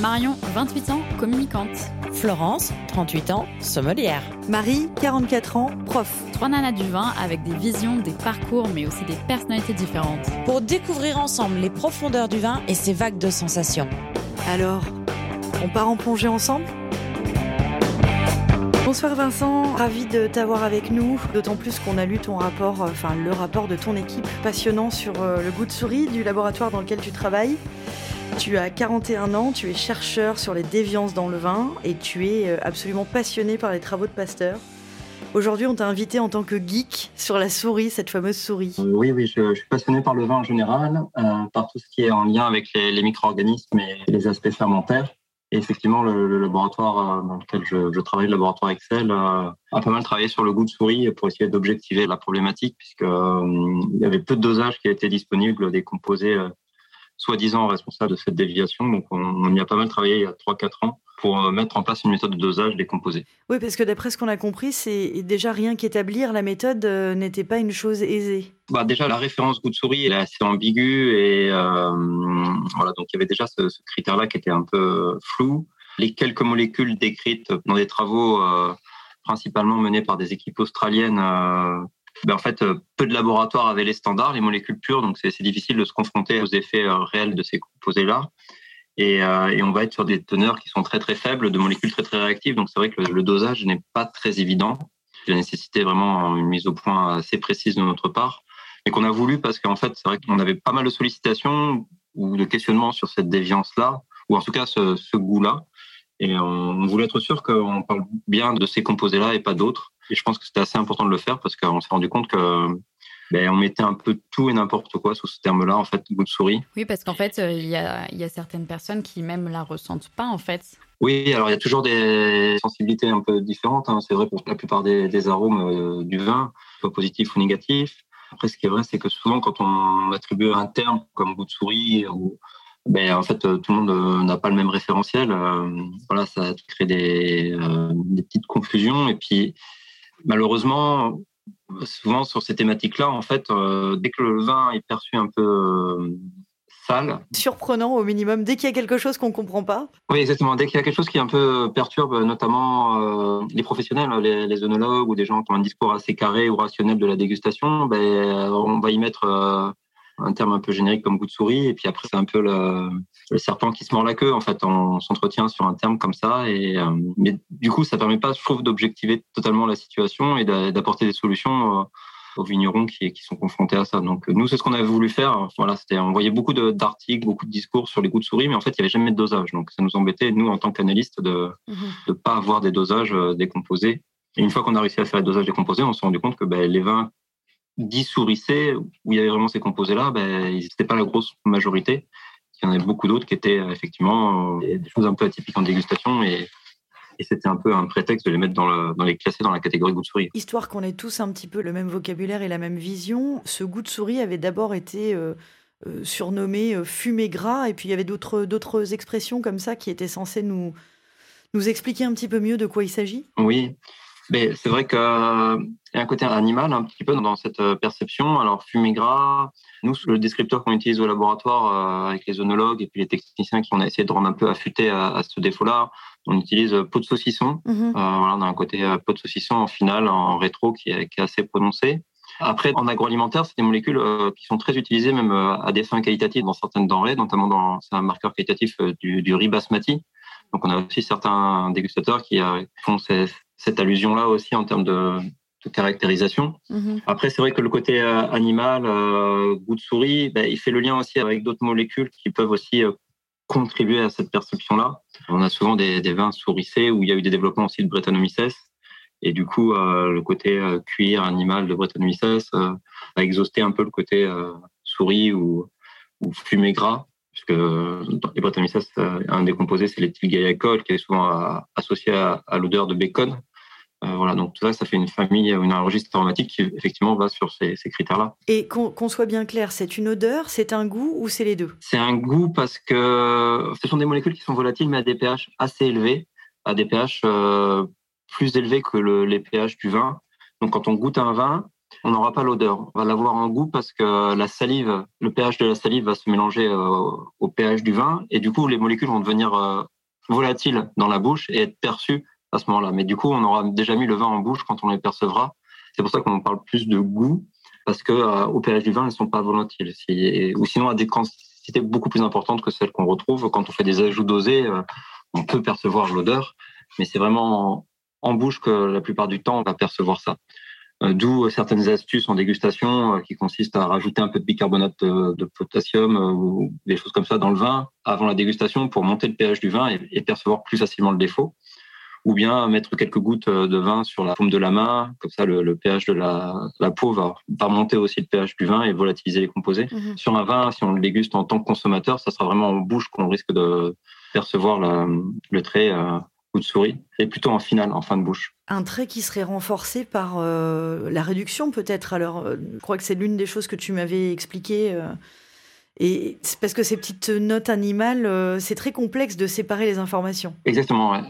Marion, 28 ans, communicante. Florence, 38 ans, sommelière. Marie, 44 ans, prof. Trois nanas du vin avec des visions, des parcours, mais aussi des personnalités différentes. Pour découvrir ensemble les profondeurs du vin et ses vagues de sensations. Alors, on part en plongée ensemble? Bonsoir Vincent, ravi de t'avoir avec nous, d'autant plus qu'on a lu ton rapport, euh, enfin le rapport de ton équipe passionnant sur euh, le goût de souris du laboratoire dans lequel tu travailles. Tu as 41 ans, tu es chercheur sur les déviances dans le vin et tu es euh, absolument passionné par les travaux de Pasteur. Aujourd'hui, on t'a invité en tant que geek sur la souris, cette fameuse souris. oui, oui, je, suis passionné par le vin en général, par tout ce qui est en lien avec les micro-organismes et les aspects fermentaires. Et effectivement, le, laboratoire euh, dans lequel je, travaille, le laboratoire Excel, euh, a pas mal travaillé sur le goût de souris pour essayer d'objectiver la problématique, puisqu'il euh, y avait peu de dosages qui étaient disponibles des composés soi-disant responsables de cette déviation. Donc, on, y a pas mal travaillé il y a 3-4 ans pour euh, mettre en place une méthode de dosage décomposée. Oui, parce que d'après ce qu'on a compris, c'est déjà rien qu'établir la méthode euh, n'était pas une chose aisée. Bah déjà, la référence goût de souris elle est assez ambiguë et euh, voilà, donc il y avait déjà ce, critère-là qui était un peu flou. Les quelques molécules décrites dans des travaux principalement menés par des équipes australiennes ben en fait, peu de laboratoires avaient les standards, les molécules pures, donc c'est difficile de se confronter aux effets réels de ces composés-là. Euh, et, on va être sur des teneurs qui sont très très faibles, de molécules très très réactives. Donc c'est vrai que le, dosage n'est pas très évident. Il a nécessité vraiment une mise au point assez précise de notre part, et qu'on a voulu parce qu'en fait c'est vrai qu'on avait pas mal de sollicitations ou de questionnements sur cette déviance-là, ou en tout cas ce, goût-là. Et on, voulait être sûr qu'on parle bien de ces composés-là et pas d'autres. Et je pense que c'était assez important de le faire parce qu'on s'est rendu compte que ben, on mettait un peu tout et n'importe quoi sous ce terme-là, en fait, goût de souris. Oui, parce qu'en fait, euh, il y, a, y, a, certaines personnes qui même la ressentent pas, en fait. Oui, alors il y a toujours des sensibilités un peu différentes. Hein. C'est vrai pour la plupart des, arômes euh, du vin, soit positifs ou négatifs. Après, ce qui est vrai, c'est que souvent, quand on attribue un terme comme goût de souris, ou, ben, en fait, tout le monde n'a pas le même référentiel. Euh, voilà, ça crée des, des petites confusions. Et puis, malheureusement, souvent sur ces thématiques-là, en fait, euh, dès que le vin est perçu un peu euh, sale. Surprenant au minimum, dès qu'il y a quelque chose qu'on ne comprend pas. Oui, exactement. Dès qu'il y a quelque chose qui un peu perturbe, notamment euh, les professionnels, les, les, œnologues ou des gens qui ont un discours assez carré ou rationnel de la dégustation, ben, on va y mettre un terme un peu générique comme goût de souris. Et puis après, c'est un peu le, serpent qui se mord la queue. En fait, on s'entretient sur un terme comme ça. Et, euh, mais du coup, ça permet pas, je trouve, d'objectiver totalement la situation et d'apporter des solutions euh, aux vignerons qui, qui, sont confrontés à ça. Donc nous, c'est ce qu'on avait voulu faire. Voilà, c'était, on voyait beaucoup d'articles, beaucoup de discours sur les goûts de souris, mais en fait, il n'y avait jamais de dosage. Donc ça nous embêtait, nous, en tant qu'analystes, de ne mhm. pas avoir des dosages euh, décomposés. Et une fois qu'on a réussi à faire les dosages décomposés, on s'est rendu compte que ben, les vins sourissaient, où il y avait vraiment ces composés-là, ben, ils n'étaient pas la grosse majorité. Il y en avait beaucoup d'autres qui étaient euh, effectivement euh, des choses un peu atypiques en dégustation et, c'était un peu un prétexte de les mettre dans, dans les classer dans la catégorie goût de souris. Histoire qu'on ait tous un petit peu le même vocabulaire et la même vision, ce goût de souris avait d'abord été euh, surnommé fumé gras et puis il y avait d'autres d'autres expressions comme ça qui étaient censées nous nous expliquer un petit peu mieux de quoi il s'agit? Oui. Mais c'est vrai qu'il y a un côté animal un petit peu dans cette euh, perception. Alors, fumée gras, nous, le descripteur qu'on utilise au laboratoire euh, avec les œnologues et puis les techniciens qui ont essayé de rendre un peu affûté à, ce défaut-là, on utilise euh, peau de saucisson. Mhm. voilà, on a un côté peau de saucisson en finale, en rétro, qui est, qui est assez prononcé. Après, en agroalimentaire, c'est des molécules qui sont très utilisées même à des fins qualitatives dans certaines denrées, notamment dans c'est un marqueur qualitatif du, du riz basmati. Donc, on a aussi certains dégustateurs qui font ces, cette allusion-là aussi en termes de, caractérisation. Mhm. Après, c'est vrai que le côté euh, animal, euh, goût de souris, ben, il fait le lien aussi avec d'autres molécules qui peuvent aussi euh, contribuer à cette perception-là. On a souvent des, vins souricés où il y a eu des développements aussi de Brettanomyces. Et du coup, le côté cuir animal de Brettanomyces a exhausté un peu le côté souris ou, ou fumé gras puisque dans les Brettanomyces, un des composés, c'est l'éthylglycol, qui est souvent associé à, à l'odeur de bacon. Euh, voilà, donc tout ça, ça fait une famille, une registre aromatique qui effectivement va sur ces, critères-là. Et qu'on soit bien clair, c'est une odeur, c'est un goût ou c'est les deux? C'est un goût parce que ce sont des molécules qui sont volatiles mais à des pH assez élevés, à des pH euh, plus élevés que les pH du vin. Donc quand on goûte un vin, on n'aura pas l'odeur. On va l'avoir en goût parce que la salive, le pH de la salive va se mélanger euh, au pH du vin et du coup les molécules vont devenir volatiles dans la bouche et être perçues à ce moment-là. Mais du coup, on aura déjà mis le vin en bouche quand on les percevra. C'est pour ça qu'on parle plus de goût parce que euh, pH du vin, elles ne sont pas volatiles. ou sinon à des quantités beaucoup plus importantes que celles qu'on retrouve quand on fait des ajouts dosés, on peut percevoir l'odeur, mais c'est vraiment en bouche que la plupart du temps on va percevoir ça. Euh, d'où certaines astuces en dégustation euh, qui consistent à rajouter un peu de bicarbonate de, potassium euh, ou des choses comme ça dans le vin avant la dégustation pour monter le pH du vin et, percevoir plus facilement le défaut. Ou bien mettre quelques gouttes de vin sur la paume de la main, comme ça le, pH de la, peau va, monter aussi le pH du vin et volatiliser les composés. Mhm. Sur un vin, si on le déguste en tant que consommateur, ça sera vraiment en bouche qu'on risque de percevoir le trait coup de souris, et plutôt en finale, en fin de bouche. Un trait qui serait renforcé par euh, la réduction peut-être. Alors, euh, je crois que c'est l'une des choses que tu m'avais expliqué. Euh, et c'est parce que ces petites notes animales, c'est très complexe de séparer les informations. Exactement,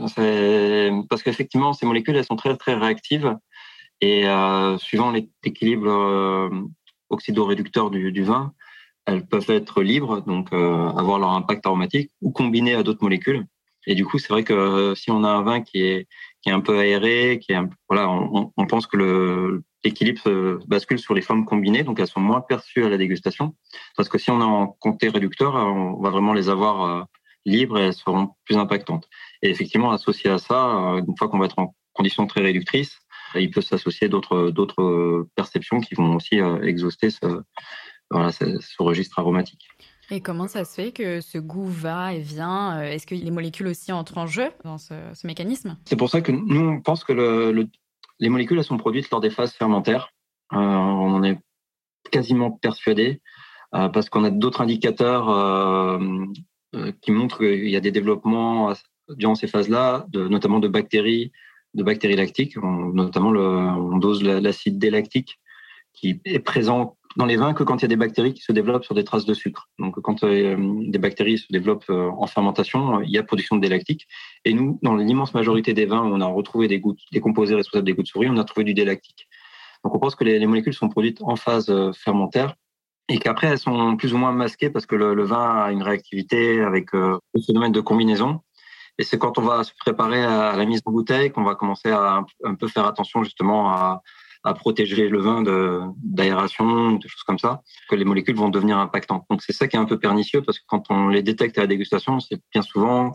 parce qu'effectivement, ces molécules, elles sont très très réactives et suivant l'équilibre oxydoréducteur du, vin, elles peuvent être libres, donc avoir leur impact aromatique, ou combinées à d'autres molécules. Et du coup, c'est vrai que euh, si on a un vin qui est, qui est un peu aéré, qui est voilà, on, on, pense que le, l'équilibre se bascule sur les formes combinées, donc elles sont moins perçues à la dégustation. Parce que si on est en comté réducteur, on va vraiment les avoir euh, libres et elles seront plus impactantes. Et effectivement, associé à ça, euh, une fois qu'on va être en conditions très réductrices, il peut s'associer d'autres d'autres perceptions qui vont aussi exhauster ce, voilà, ce, ce registre aromatique. Et comment ça se fait que ce goût va et vient euh, Est-ce que les molécules aussi entrent en jeu dans ce, mécanisme? C'est pour ça que nous, on pense que le, les molécules sont produites lors des phases fermentaires. Euh, on en est quasiment persuadé euh, parce qu'on a d'autres indicateurs qui montrent qu'il y a des développements durant ces phases-là, notamment de bactéries, de bactéries lactiques. notamment, on dose l'acide délactique qui est présent dans les vins que quand il y a des bactéries qui se développent sur des traces de sucre. Donc, quand euh, des bactéries se développent euh, en fermentation, il y a production de délactique. Et nous, dans l'immense majorité des vins, où on a retrouvé des, gouttes, des composés responsables des gouttes souris, on a trouvé du délactique. Donc, on pense que les, molécules sont produites en phase euh, fermentaire et qu'après, elles sont plus ou moins masquées parce que le, vin a une réactivité avec le phénomène de combinaison. Et c'est quand on va se préparer à la mise en bouteille qu'on va commencer à un peu faire attention justement à, à protéger le vin d'aération, de, choses comme ça, que les molécules vont devenir impactantes. Donc c'est ça qui est un peu pernicieux parce que quand on les détecte à la dégustation, c'est bien souvent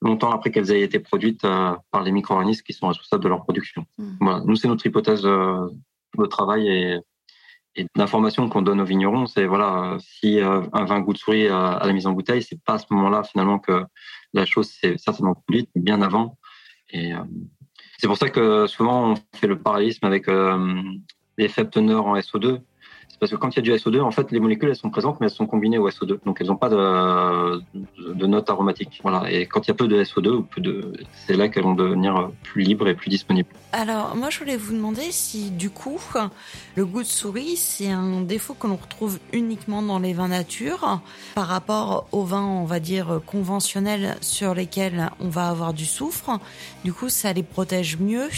longtemps après qu'elles aient été produites euh, par les micro-organismes qui sont responsables de leur production. Mmh. Voilà. Nous, c'est notre hypothèse euh, de travail et, et d'informations qu'on donne aux vignerons. C'est voilà, si euh, un vin goût de souris à, la mise en bouteille, c'est pas à ce moment-là finalement que la chose s'est certainement produite, bien avant. Et c'est pour ça que souvent on fait le parallélisme avec euh, les faibles teneurs en SO2. Parce que quand il y a du SO2, en fait, les molécules elles sont présentes, mais elles sont combinées au SO2, donc elles n'ont pas de, de, note aromatique. Voilà. Et quand il y a peu de SO2 ou peu de, c'est là qu'elles vont devenir plus libres et plus disponibles. Alors, moi, je voulais vous demander si, du coup, le goût de souris, c'est un défaut que l'on retrouve uniquement dans les vins nature par rapport aux vins, on va dire, conventionnels sur lesquels on va avoir du soufre. Du coup, ça les protège mieux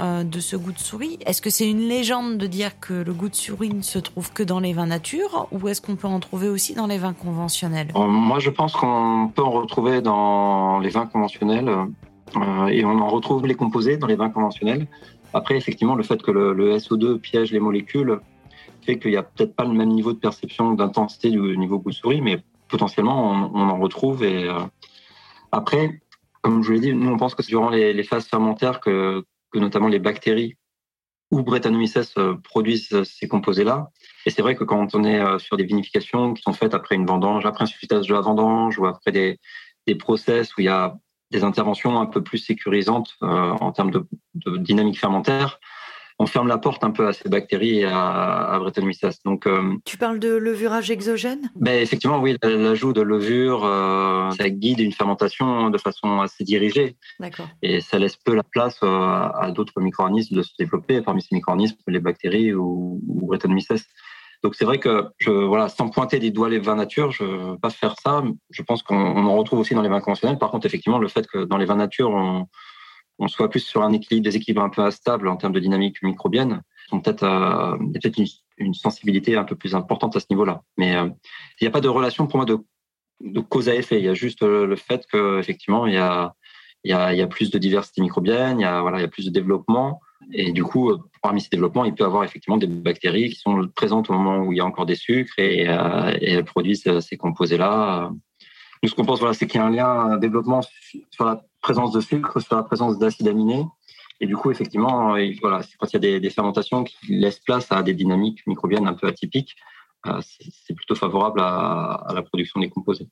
euh, de ce goût de souris. Est-ce que c'est une légende de dire que le goût de souris ne se trouve que dans les vins nature ou est-ce qu'on peut en trouver aussi dans les vins conventionnels? Euh, Moi, je pense qu'on peut en retrouver dans les vins conventionnels euh, et on en retrouve les composés dans les vins conventionnels. Après, effectivement, le fait que le, SO2 piège les molécules fait qu'il n'y a peut-être pas le même niveau de perception d'intensité du niveau goût souris, mais potentiellement, on, en retrouve. Et euh, après, comme je vous l'ai dit, nous, on pense que c'est durant les, phases fermentaires que, notamment les bactéries ou Brettanomyces produisent ces composés-là. Et c'est vrai que quand on est sur des vinifications qui sont faites après une vendange, après un suffisage de la vendange ou après des, des process où il y a des interventions un peu plus sécurisantes euh, en termes de, dynamique fermentaire, on ferme la porte un peu à ces bactéries et à, à Brettanomyces. Donc, euh, tu parles de levurage exogène? ben Effectivement, oui, l'ajout de levure, euh, ça guide une fermentation de façon assez dirigée. D'accord. Et ça laisse peu la place à d'autres micro-organismes de se développer. Parmi ces micro-organismes, les bactéries ou, ou Brettanomyces. Donc c'est vrai que je, voilà, sans pointer des doigts les vins nature, je ne veux pas faire ça. Je pense qu'on en retrouve aussi dans les vins conventionnels. Par contre, effectivement, le fait que dans les vins nature, on, soit plus sur un équilibre, des équilibres un peu instables en termes de dynamique microbienne, sont peut-être y a peut-être une, sensibilité un peu plus importante à ce niveau-là. Mais il n'y a pas de relation pour moi de, cause à effet. Il y a juste le fait que effectivement il y a il y a, y a plus de diversité microbienne, il y a voilà il y a plus de développement et du coup, parmi ces développements, il peut y avoir effectivement des bactéries qui sont présentes au moment où il y a encore des sucres et, euh, elles produisent ces composés-là. Nous, ce qu'on pense, voilà, c'est qu'il y a un lien, un développement sur la présence de sucre, sur la présence d'acides aminés. Et du coup, effectivement, voilà, quand il y a des, fermentations qui laissent place à des dynamiques microbiennes un peu atypiques, euh, c'est plutôt favorable à, la production des composés.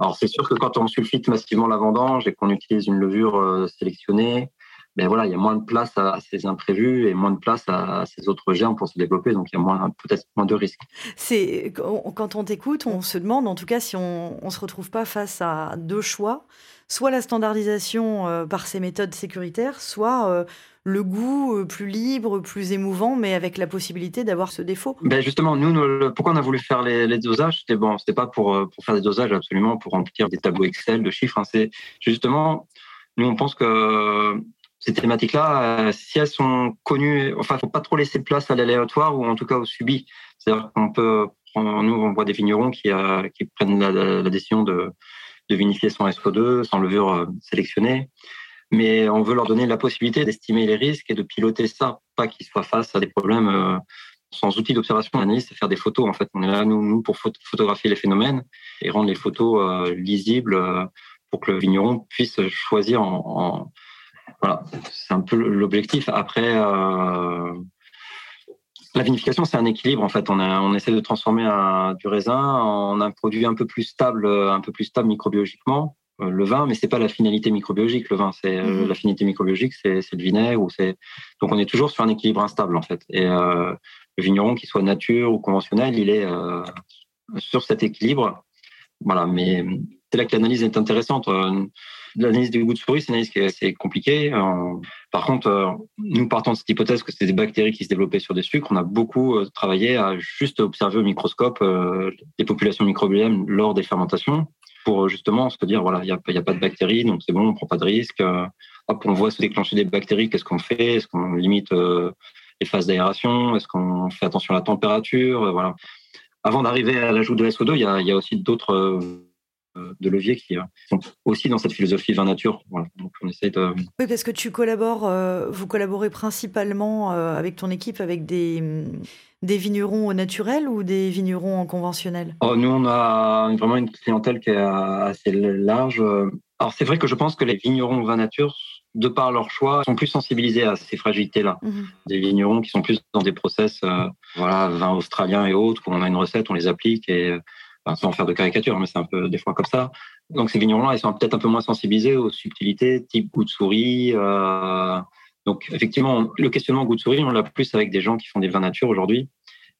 Alors, c'est sûr que quand on sulfite massivement la vendange et qu'on utilise une levure euh, sélectionnée, ben voilà, il y a moins de place à, ces imprévus et moins de place à, ces autres germes pour se développer, donc il y a peut-être moins de risques. C'est quand on t'écoute, on se demande, en tout cas, si on ne se retrouve pas face à deux choix, soit la standardisation euh, par ces méthodes sécuritaires, soit euh, le goût euh, plus libre, plus émouvant, mais avec la possibilité d'avoir ce défaut. Ben justement, nous, pourquoi on a voulu faire les, dosages? C'était bon, c'était pas pour pour faire des dosages absolument pour remplir des tableaux Excel de chiffres. Hein. c'est justement, nous on pense que ces thématiques-là, euh, si elles sont connues, enfin, faut pas trop laisser place à l'aléatoire ou en tout cas au subi. C'est-à-dire qu'on peut, nous, on voit des vignerons qui, euh, prennent la, décision de, de, vinifier sans SO2, sans levure euh, sélectionnée. Mais on veut leur donner la possibilité d'estimer les risques et de piloter ça, pas qu'ils soient face à des problèmes sans outils d'observation, d'analyse, c'est faire des photos. En fait, on est là nous, nous pour photographier les phénomènes et rendre les photos lisibles pour que le vigneron puisse choisir en, en voilà, c'est un peu l'objectif. Après, euh, la vinification, c'est un équilibre. En fait, on, on essaie de transformer un, du raisin en un produit un peu plus stable, un peu plus stable microbiologiquement. Euh, le vin, mais c'est pas la finalité microbiologique. Le vin, c'est euh, mhm. la finalité microbiologique, c'est le vinaigre ou c'est. Donc, on est toujours sur un équilibre instable en fait. Et le vigneron, qu'il soit nature ou conventionnel, il est sur cet équilibre. Voilà, mais c'est là que l'analyse est intéressante. L'analyse des goûts de souris, c'est une analyse qui est assez compliquée. Euh, par contre, euh, nous partons de cette hypothèse que c'est des bactéries qui se développaient sur des sucres. On a beaucoup euh, travaillé à juste observer au microscope les populations microbiennes lors des fermentations justement se dire, voilà, il n'y a, a, pas de bactéries, donc c'est bon, on ne prend pas de risque. Hop, on voit se déclencher des bactéries, qu'est-ce qu'on fait? Est-ce qu'on limite les phases d'aération? Est-ce qu'on fait attention à la température? Voilà. Avant d'arriver à l'ajout de SO2, il y a, aussi d'autres euh, de leviers qui euh, sont aussi dans cette philosophie vin nature. Donc on essaie de... Oui, parce que tu collabores, euh, vous collaborez principalement avec ton équipe avec des, des vignerons au naturel ou des vignerons en conventionnel? Oh, Nous, on a vraiment une clientèle qui est assez large. Alors c'est vrai que je pense que les vignerons vin nature, de par leur choix, sont plus sensibilisés à ces fragilités-là. Mhm. Des vignerons qui sont plus dans des process, voilà, vin australien et autres, où on a une recette, on les applique et sans faire de caricature, mais c'est un peu des fois comme ça. Donc ces vignerons-là, ils sont peut-être un peu moins sensibilisés aux subtilités, type goût de souris. Euh, donc effectivement, le questionnement goût de souris, on l'a plus avec des gens qui font des vins nature aujourd'hui.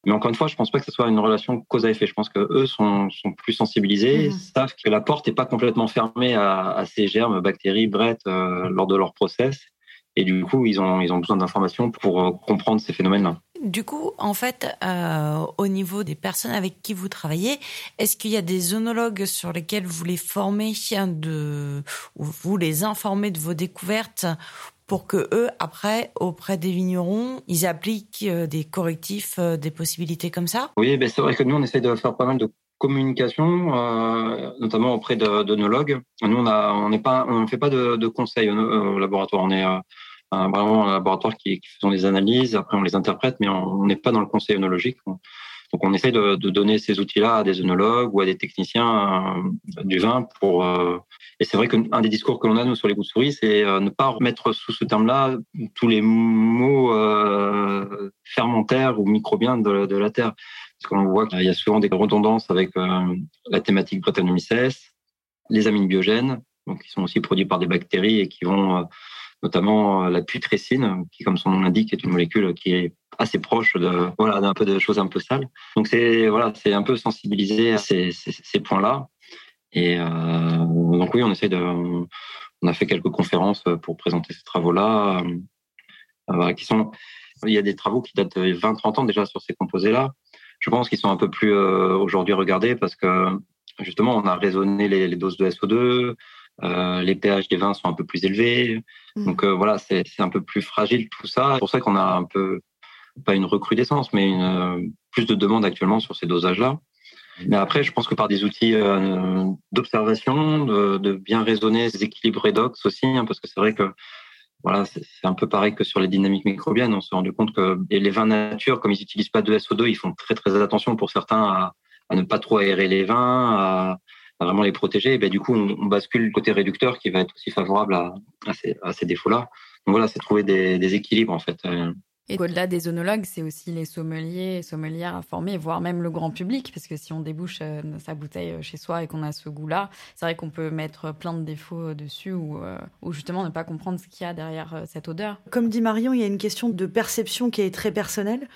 Mais encore une fois, je pense pas que ce soit une relation cause à effet. Je pense que eux sont, sont plus sensibilisés, mmh. savent que la porte n'est pas complètement fermée à, ces germes, bactéries, brettes euh, lors de leur process. Et du coup, ils ont, ils ont besoin d'informations pour euh, comprendre ces phénomènes-là. Du coup, en fait, euh, au niveau des personnes avec qui vous travaillez, est-ce qu'il y a des œnologues sur lesquels vous les formez de, ou vous les informez de vos découvertes pour que eux, après, auprès des vignerons, ils appliquent euh, des correctifs, euh, des possibilités comme ça? Oui, ben c'est vrai que nous, on essaie de faire pas mal de communication, euh, notamment auprès d'œnologues. Nous, on a, on n'est on ne fait pas de, conseils au, laboratoire. On est vraiment un laboratoire qui, qui des analyses, après on les interprète, mais on n'est pas dans le conseil œnologique. Donc on essaie de, donner ces outils-là à des œnologues ou à des techniciens euh, du vin pour. Euh, et c'est vrai qu'un des discours que l'on a nous sur les goûts de souris, c'est euh, ne pas remettre sous ce terme-là tous les mots fermentaires ou microbiens de, la terre, parce qu'on voit qu'il y a souvent des redondances avec la thématique Brettanomyces, les amines biogènes, donc qui sont aussi produits par des bactéries et qui vont notamment euh, la putrécine, qui, comme son nom l'indique, est une molécule qui est assez proche de voilà d'un peu de choses un peu sales. Donc c'est voilà, c'est un peu sensibiliser à ces, points-là. Et euh, donc oui, on de, on a fait quelques conférences pour présenter ces travaux-là, euh, qui sont, il y a des travaux qui datent de 20-30 ans déjà sur ces composés-là. Je pense qu'ils sont un peu plus aujourd'hui regardés parce que justement, on a raisonné les, les doses de SO2, euh, les pH des vins sont un peu plus élevés. Mm. Donc euh, voilà, c'est un peu plus fragile tout ça. C'est pour ça qu'on a un peu pas une recrudescence, mais une, plus de demandes actuellement sur ces dosages-là. Mais après, je pense que par des outils d'observation, de, bien raisonner ces équilibres redox aussi, hein, parce que c'est vrai que voilà, c'est un peu pareil que sur les dynamiques microbiennes. On s'est rendu compte que les vins nature, comme ils n'utilisent pas de SO2, ils font très très attention pour certains à, ne pas trop aérer les vins, à, vraiment les protéger. Et ben, du coup, on, bascule le côté réducteur qui va être aussi favorable à, ces, défauts-là. Donc voilà, c'est trouver des, des, équilibres en fait. Et au-delà des onologues, c'est aussi les sommeliers et sommelières à former, voire même le grand public, parce que si on débouche euh, sa bouteille euh, chez soi et qu'on a ce goût-là, c'est vrai qu'on peut mettre plein de défauts euh, dessus ou, ou justement ne pas comprendre ce qu'il y a derrière cette odeur. Comme dit Marion, il y a une question de perception qui est très personnelle.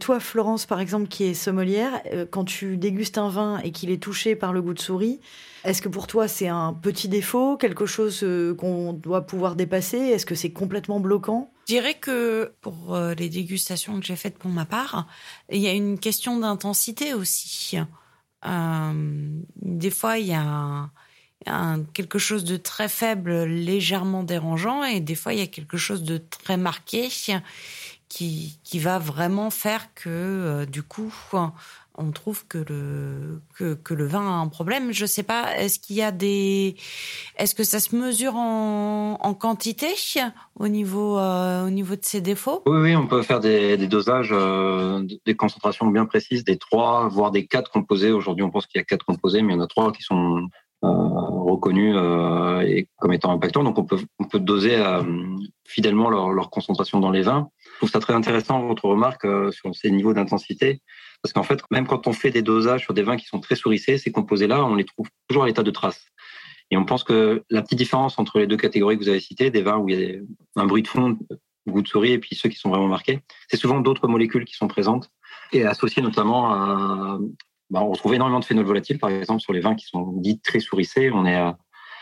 Toi, Florence, par exemple, qui est sommelière, quand tu dégustes un vin et qu'il est touché par le goût de souris, est-ce que pour toi c'est un petit défaut, quelque chose qu'on doit pouvoir dépasser? Est-ce que c'est complètement bloquant? Je dirais que pour euh, les dégustations que j'ai faites pour ma part, il y a une question d'intensité aussi. Euh, des fois, il y a quelque chose de très faible, légèrement dérangeant, et des fois, il y a quelque chose de très marqué qui, qui va vraiment faire que, euh, du coup, on trouve que le que, le vin a un problème. Je sais pas, est-ce qu'il y a des, est-ce que ça se mesure en, en quantité au niveau euh, au niveau de ses défauts? Oui, oui, on peut faire des, des dosages, euh, des concentrations bien précises, des trois voire des quatre composés. Aujourd'hui, on pense qu'il y a quatre composés, mais il y en a trois qui sont euh, reconnus et comme étant impactants. Donc, on peut on peut doser fidèlement leur, leur concentration dans les vins. Je trouve ça très intéressant votre remarque sur ces niveaux d'intensité parce qu'en fait, même quand on fait des dosages sur des vins qui sont très souricés, ces composés-là, on les trouve toujours à l'état de trace. Et on pense que la petite différence entre les deux catégories que vous avez citées, des vins où il y a un bruit de fond, goût de souris, et puis ceux qui sont vraiment marqués, c'est souvent d'autres molécules qui sont présentes et associées notamment à. Bah, on retrouve énormément de phénols volatiles, par exemple, sur les vins qui sont dits très souricés. On est à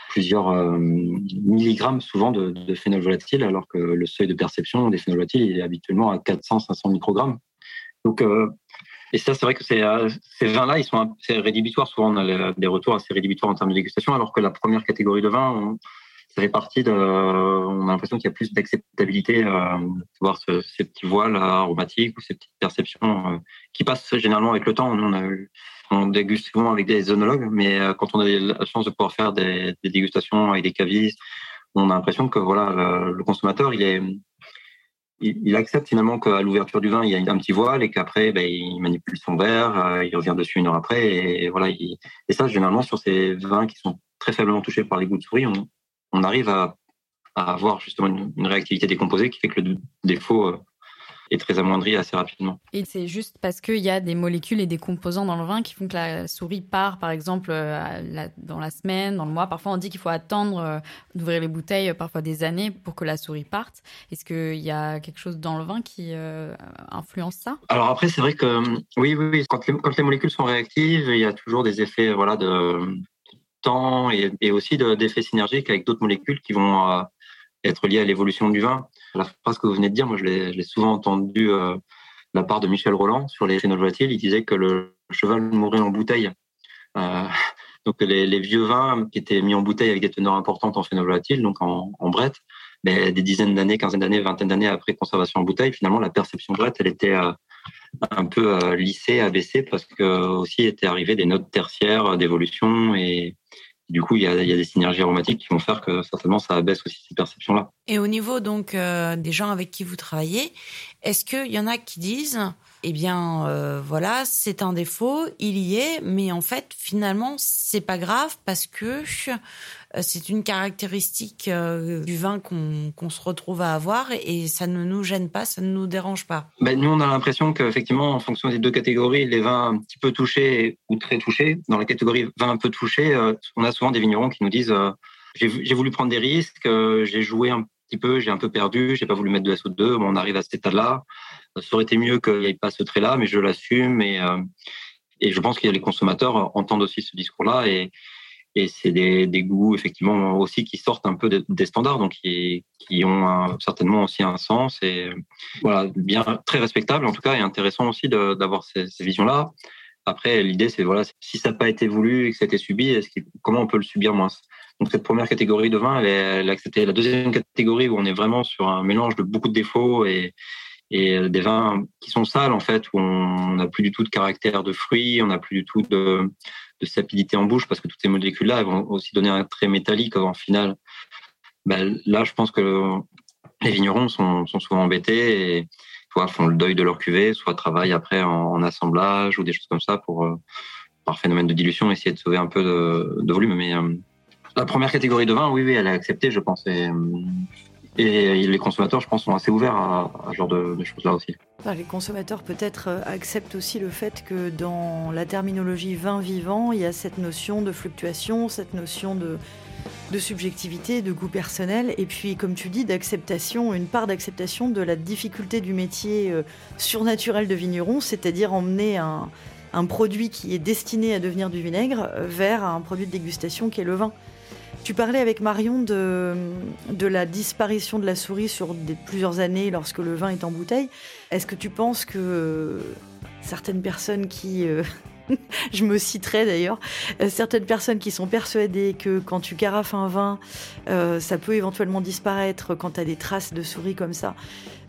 plusieurs euh, milligrammes souvent de, de phénol alors que le seuil de perception des phénols volatiles est habituellement à 400-500 microgrammes. Donc, euh, et ça, c'est vrai que euh, ces vins-là, ils sont assez rédhibitoires. Souvent, on a des retours assez rédhibitoires en termes de dégustation, alors que la première catégorie de vins, ça fait partie de. On a l'impression qu'il y a plus d'acceptabilité, euh, voir ces petits voiles aromatiques ou ces petites perceptions euh, qui passent généralement avec le temps. On, a on déguste souvent avec des œnologues, mais euh, quand on a la chance de pouvoir faire des, des dégustations avec des cavistes, on a l'impression que voilà, le consommateur, il est il, accepte finalement qu'à l'ouverture du vin, il y a un petit voile et qu'après, ben, il manipule son verre, euh, il revient dessus une heure après. Et, voilà. et ça, généralement, sur ces vins qui sont très faiblement touchés par les goûts de souris, on, arrive à, avoir justement une, réactivité décomposée qui fait que le défaut euh, est très amoindri assez rapidement. Et c'est juste parce qu'il y a des molécules et des composants dans le vin qui font que la souris part, par exemple, euh, dans la semaine, dans le mois. Parfois, on dit qu'il faut attendre euh, d'ouvrir les bouteilles, euh, parfois des années, pour que la souris parte. Est-ce qu'il y a quelque chose dans le vin qui influence ça? Alors après, c'est vrai que oui, oui, oui. Quand, les, quand les molécules sont réactives, il y a toujours des effets voilà, de temps et, et aussi d'effets synergiques avec d'autres molécules qui vont être liées à l'évolution du vin. La phrase que vous venez de dire, moi, je l'ai souvent entendu euh, de la part de Michel Roland sur les phénols volatiles. Il disait que le cheval mourait en bouteille. Euh, donc les, vieux vins qui étaient mis en bouteille avec des teneurs importantes en phénol volatile, donc en, en brette, mais des dizaines d'années, quinzaine d'années, vingtaine d'années après conservation en bouteille, finalement la perception brette, elle était euh, un peu lissée, abaissée, parce que aussi étaient arrivées des notes tertiaires d'évolution et, du coup, il y, a, des synergies aromatiques qui vont faire que certainement ça abaisse aussi ces perceptions-là. Et au niveau donc euh, des gens avec qui vous travaillez, est-ce qu'il y en a qui disent eh bien euh, voilà, c'est un défaut, il y est, mais en fait finalement c'est pas grave parce que euh, c'est une caractéristique euh, du vin qu'on se retrouve à avoir et ça ne nous gêne pas, ça ne nous dérange pas. Ben, nous on a l'impression qu'effectivement en fonction des deux catégories, les vins un petit peu touchés ou très touchés, dans la catégorie vin un peu touché, on a souvent des vignerons qui nous disent j'ai voulu prendre des risques, j'ai joué un petit peu, j'ai un peu perdu, j'ai pas voulu mettre de SO2, on arrive à cet état-là. Ça aurait été mieux qu'il n'y ait pas ce trait-là, mais je l'assume et, euh, et je pense que les consommateurs entendent aussi ce discours-là et, et c'est des, des, goûts effectivement aussi qui sortent un peu des, standards, donc qui, ont certainement aussi un sens et voilà bien très respectable en tout cas et intéressant aussi d'avoir ces, visions-là. Après, l'idée c'est voilà si ça n'a pas été voulu et que ça a été subi, comment on peut le subir moins? Donc cette première catégorie de vin, elle, est, la deuxième catégorie où on est vraiment sur un mélange de beaucoup de défauts et, et des vins qui sont sales en fait où on n'a plus du tout de caractère de fruits, on n'a plus du tout de, sapidité en bouche parce que toutes ces molécules là vont aussi donner un trait métallique en final. Ben, là, je pense que les vignerons sont, sont souvent embêtés et soit font le deuil de leur cuvée, soit travaillent après en, assemblage ou des choses comme ça pour, euh, par phénomène de dilution, essayer de sauver un peu de, volume. Mais euh, la première catégorie de vin, oui, elle est acceptée, je pense. Et les consommateurs, je pense, sont assez ouverts à, ce genre de, choses-là aussi. les consommateurs peut-être euh, acceptent aussi le fait que dans la terminologie vin vivant, il y a cette notion de fluctuation, cette notion de, de subjectivité, de goût personnel, et puis, comme tu dis, d'acceptation, une part d'acceptation de la difficulté du métier euh, surnaturel de vigneron, c'est-à-dire emmener un, produit qui est destiné à devenir du vinaigre euh, vers un produit de dégustation qui est le vin. Tu parlais avec Marion de, la disparition de la souris sur plusieurs années lorsque le vin est en bouteille. Est-ce que tu penses que euh, certaines personnes qui je me citerai d'ailleurs, euh, certaines personnes qui sont persuadées que quand tu carafes un vin, euh, ça peut éventuellement disparaître quand tu as des traces de souris comme ça.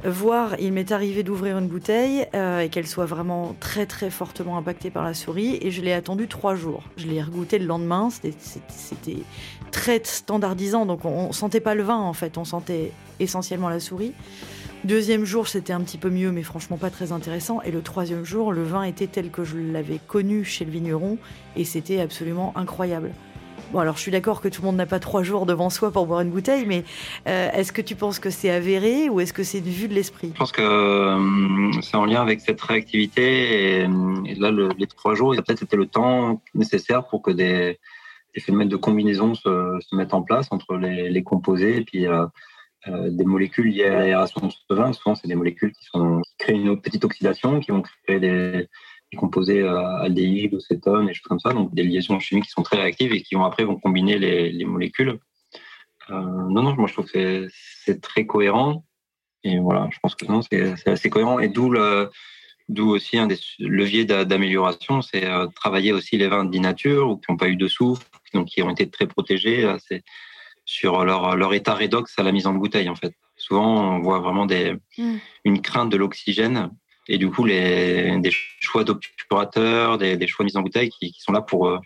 Voire, il m'est arrivé d'ouvrir une bouteille euh, et qu'elle soit vraiment très très fortement impactée par la souris et je l'ai attendu trois jours. Je l'ai regoûté le lendemain, c'était très standardisant, donc on, on sentait pas le vin en fait, on sentait essentiellement la souris. Deuxième jour, c'était un petit peu mieux, mais franchement pas très intéressant. Et le troisième jour, le vin était tel que je l'avais connu chez le vigneron, et c'était absolument incroyable. Bon, alors je suis d'accord que tout le monde n'a pas trois jours devant soi pour boire une bouteille, mais euh, est-ce que tu penses que c'est avéré ou est-ce que c'est du vue de l'esprit? Je pense que euh, c'est en lien avec cette réactivité. Et, là, les trois jours, peut-être été le temps nécessaire pour que des, phénomènes de combinaison se, mettent en place entre les, composés et puis euh, euh, des molécules liées à l'aération de ce vin. Souvent, c'est des molécules qui, créent une petite oxydation, qui vont créer des, composés euh, aldéhydes, acétones et choses comme ça, donc des liaisons chimiques qui sont très réactives et qui vont après vont combiner les, les molécules. Euh, non, non, moi je trouve que c'est très cohérent. Et voilà, je pense que non, c'est assez cohérent. Et d'où D'où aussi un des leviers d'amélioration, c'est euh, travailler aussi les vins d'inature ou qui n'ont pas eu de souffle, donc qui ont été très protégés. Sur leur, leur état redox à la mise en bouteille, en fait. Souvent, on voit vraiment des, mm. une crainte de l'oxygène et du coup, les, des choix d'obturateurs, des, des, choix de mise en bouteille qui, qui sont là pour, euh,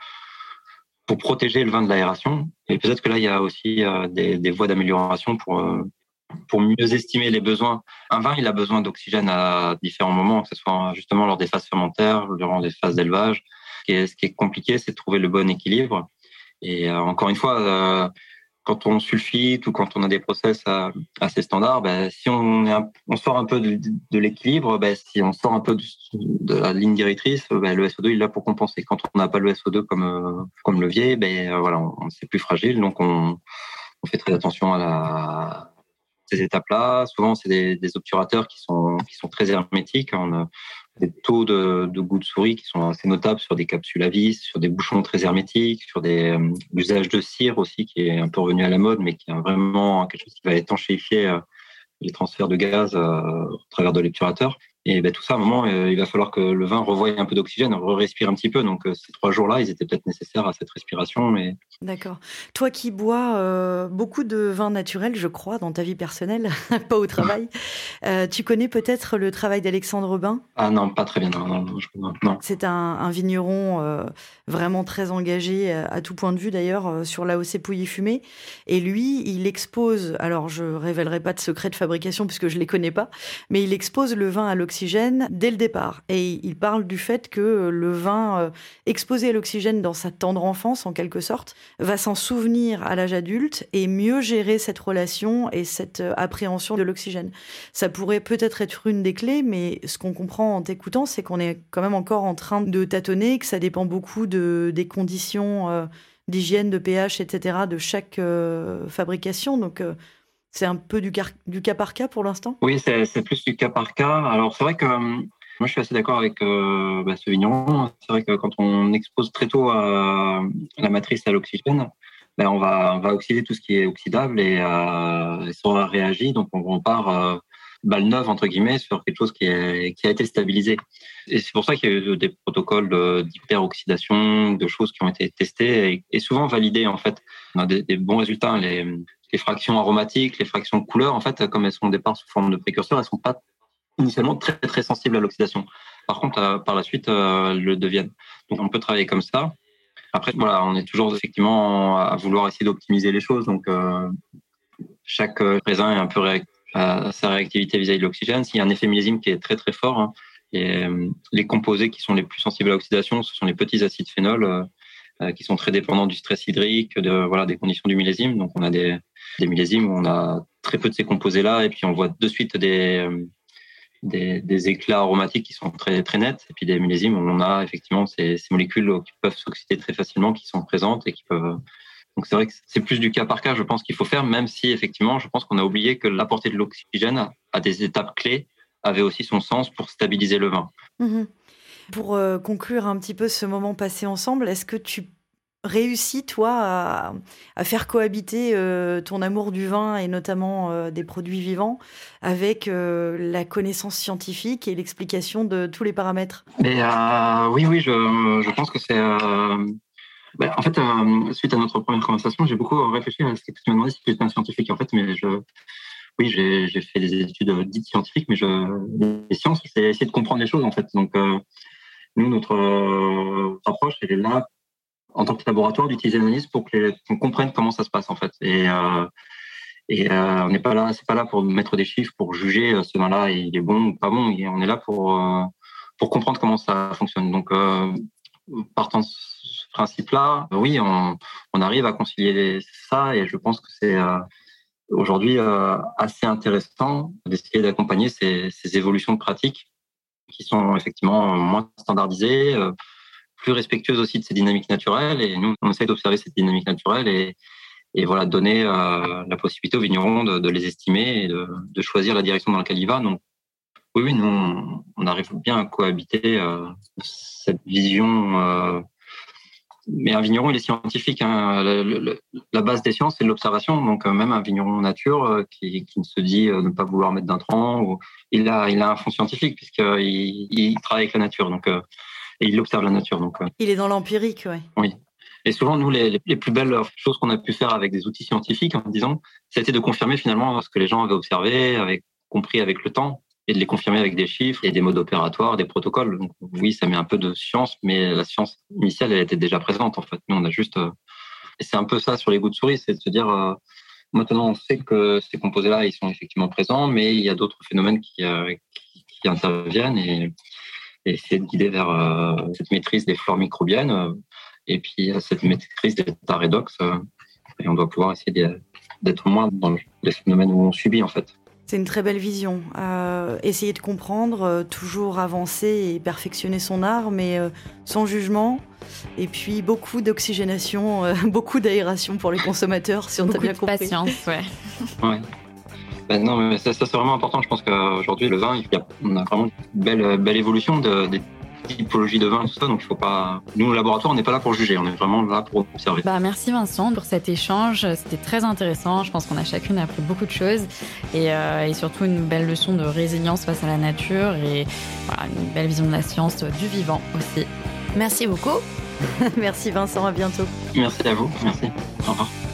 pour protéger le vin de l'aération. Et peut-être que là, il y a aussi euh, des, des voies d'amélioration pour, euh, pour mieux estimer les besoins. Un vin, il a besoin d'oxygène à différents moments, que ce soit justement lors des phases fermentaires, durant des phases d'élevage. Et ce qui est compliqué, c'est de trouver le bon équilibre. Et encore une fois, quand on sulfite ou quand on a des process assez standards, ben, si on, sort un peu de, l'équilibre, ben, si on sort un peu de, la ligne directrice, ben, le SO2 il est là pour compenser. Quand on n'a pas le SO2 comme, euh, comme levier, ben, euh, voilà, on, c'est plus fragile, donc on, fait très attention à ces étapes-là. Souvent, c'est des, obturateurs qui sont, qui sont très hermétiques. Des taux de, de de souris qui sont assez notables sur des capsules à vis, sur des bouchons très hermétiques, sur des euh, l'usage de cire aussi qui est un peu revenu à la mode, mais qui est vraiment quelque chose qui va étanchéifier euh, les transferts de gaz euh, au travers de l'obturateur. Et ben, tout ça, à un moment, euh, il va falloir que le vin revoie un peu d'oxygène, respire un petit peu. Donc, euh, ces trois jours-là, ils étaient peut-être nécessaires à cette respiration. Mais... D'accord. Toi qui bois euh, beaucoup de vin naturel, je crois, dans ta vie personnelle, pas au travail, tu connais peut-être le travail d'Alexandre Robin Ah non, pas très bien. Non, non, C'est un, vigneron vraiment très engagé, à tout point de vue d'ailleurs, sur l'AOC Pouilly-Fumé. Et lui, il expose, alors je révélerai pas de secret de fabrication puisque je les connais pas, mais il expose le vin à l'oxygène dès le départ. Et il parle du fait que le vin euh, exposé à l'oxygène dans sa tendre enfance, en quelque sorte, va s'en souvenir à l'âge adulte et mieux gérer cette relation et cette euh, appréhension de l'oxygène. Ça pourrait peut-être être une des clés, mais ce qu'on comprend en t'écoutant, c'est qu'on est quand même encore en train de tâtonner, que ça dépend beaucoup de, des conditions euh, d'hygiène, de pH, etc., de chaque fabrication. Donc, c'est un peu du, cas par cas pour l'instant? Oui, c'est plus du cas par cas. Alors, c'est vrai que euh, moi, je suis assez d'accord avec euh, bah, ce vigneron. C'est vrai que quand on expose très tôt la matrice à l'oxygène, ben, on, va, on va oxyder tout ce qui est oxydable et, euh, ça réagit. Donc, on, on part euh, balle neuve, entre guillemets, sur quelque chose qui, a été stabilisé. Et c'est pour ça qu'il y a eu des protocoles d'hyperoxydation, de, choses qui ont été testées et, souvent validées, en fait. On a des, bons résultats. Les fractions aromatiques, les fractions de couleur, en fait, comme elles sont au départ sous forme de précurseurs, elles sont pas initialement très très sensibles à l'oxydation. Par contre, par la suite, le deviennent. Donc on peut travailler comme ça. Après, voilà, on est toujours effectivement à vouloir essayer d'optimiser les choses. Donc chaque raisin est un peu réactif à sa réactivité vis-à-vis de l'oxygène. S'il y a un effet millésime qui est très très fort, hein, et euh, les composés qui sont les plus sensibles à l'oxydation, ce sont les petits acides phénols euh, euh, qui sont très dépendants du stress hydrique, de voilà des conditions du millésime. Donc on a des, des millésimes où on a très peu de ces composés-là, et puis on voit de suite des, des, des, éclats aromatiques qui sont très très nets, et puis des millésimes où on a effectivement ces, molécules qui peuvent s'oxyder très facilement, qui sont présentes et qui peuvent donc c'est vrai que c'est plus du cas par cas, je pense qu'il faut faire, même si effectivement, je pense qu'on a oublié que l'apporter de l'oxygène à des étapes clés avait aussi son sens pour stabiliser le vin. Mhm. Pour euh, conclure un petit peu ce moment passé ensemble, est-ce que tu réussis, toi, à, faire cohabiter euh, ton amour du vin et notamment euh, des produits vivants avec la connaissance scientifique et l'explication de tous les paramètres? Oui, oui, je, pense que c'est bah, en fait, suite à notre première conversation, j'ai beaucoup réfléchi à ce que tu m'as demandé si tu étais un scientifique. En fait, mais je, oui, j'ai fait des études dites scientifiques, mais je, les sciences, c'est essayer de comprendre les choses, en fait. Donc, nous, notre euh, approche, elle est là, en tant que laboratoire, d'utiliser l'analyse pour qu'on comprenne comment ça se passe, en fait. Et, et on n'est pas là, c'est pas là pour mettre des chiffres, pour juger ce vin-là, il est bon ou pas bon. on est là pour, pour comprendre comment ça fonctionne. Donc, partant principe-là, oui, on, on, arrive à concilier ça et je pense que c'est euh, aujourd'hui euh, assez intéressant d'essayer d'accompagner ces, ces, évolutions de pratiques qui sont effectivement moins standardisées, euh, plus respectueuses aussi de ces dynamiques naturelles. Et nous, on essaie d'observer cette dynamique naturelle et, et voilà, donner la possibilité aux vignerons de, les estimer et de, choisir la direction dans laquelle il va. Donc, oui, oui, nous, on, arrive bien à cohabiter cette vision mais un vigneron, il est scientifique. Hein. La, base des sciences, c'est l'observation. Donc, euh, même un vigneron nature euh, qui, qui, se dit euh, ne pas vouloir mettre d'intrants, ou, il, a, il a un fond scientifique puisqu'il il travaille avec la nature. Donc, et il observe la nature. Donc, il est dans l'empirique, ouais. oui. Et souvent, nous, les, les plus belles choses qu'on a pu faire avec des outils scientifiques, en disant, c'était de confirmer finalement ce que les gens avaient observé, avaient compris avec le temps et de les confirmer avec des chiffres et des modes opératoires, des protocoles. Donc, oui, ça met un peu de science, mais la science initiale, elle était déjà présente en fait. On a juste. Euh, c'est un peu ça sur les goûts de souris, c'est de se dire. Euh, maintenant, on sait que ces composés-là, ils sont effectivement présents, mais il y a d'autres phénomènes qui, euh, interviennent et, essayer de guider vers cette maîtrise des flores microbiennes et puis cette maîtrise des états redox. et on doit pouvoir essayer d'être moins dans les phénomènes où on subit en fait. C'est une très belle vision. Euh, essayer de comprendre, euh, toujours avancer et perfectionner son art, mais euh, sans jugement. Et puis beaucoup d'oxygénation, beaucoup d'aération pour les consommateurs, si on a bien de compris. patience, ouais. ouais. Ben non, mais ça, c'est vraiment important. Je pense qu'aujourd'hui, le vin, il y a, on a vraiment une belle, belle évolution de, des typologie de vin, tout ça. Donc, il faut pas. Nous, au laboratoire, on n'est pas là pour juger, on est vraiment là pour observer. Bah, merci Vincent pour cet échange. C'était très intéressant. Je pense qu'on a chacune appris beaucoup de choses et, euh, et, surtout une belle leçon de résilience face à la nature et voilà, une belle vision de la science du vivant aussi. Merci beaucoup. merci Vincent, à bientôt. Merci à vous. Merci. Au revoir.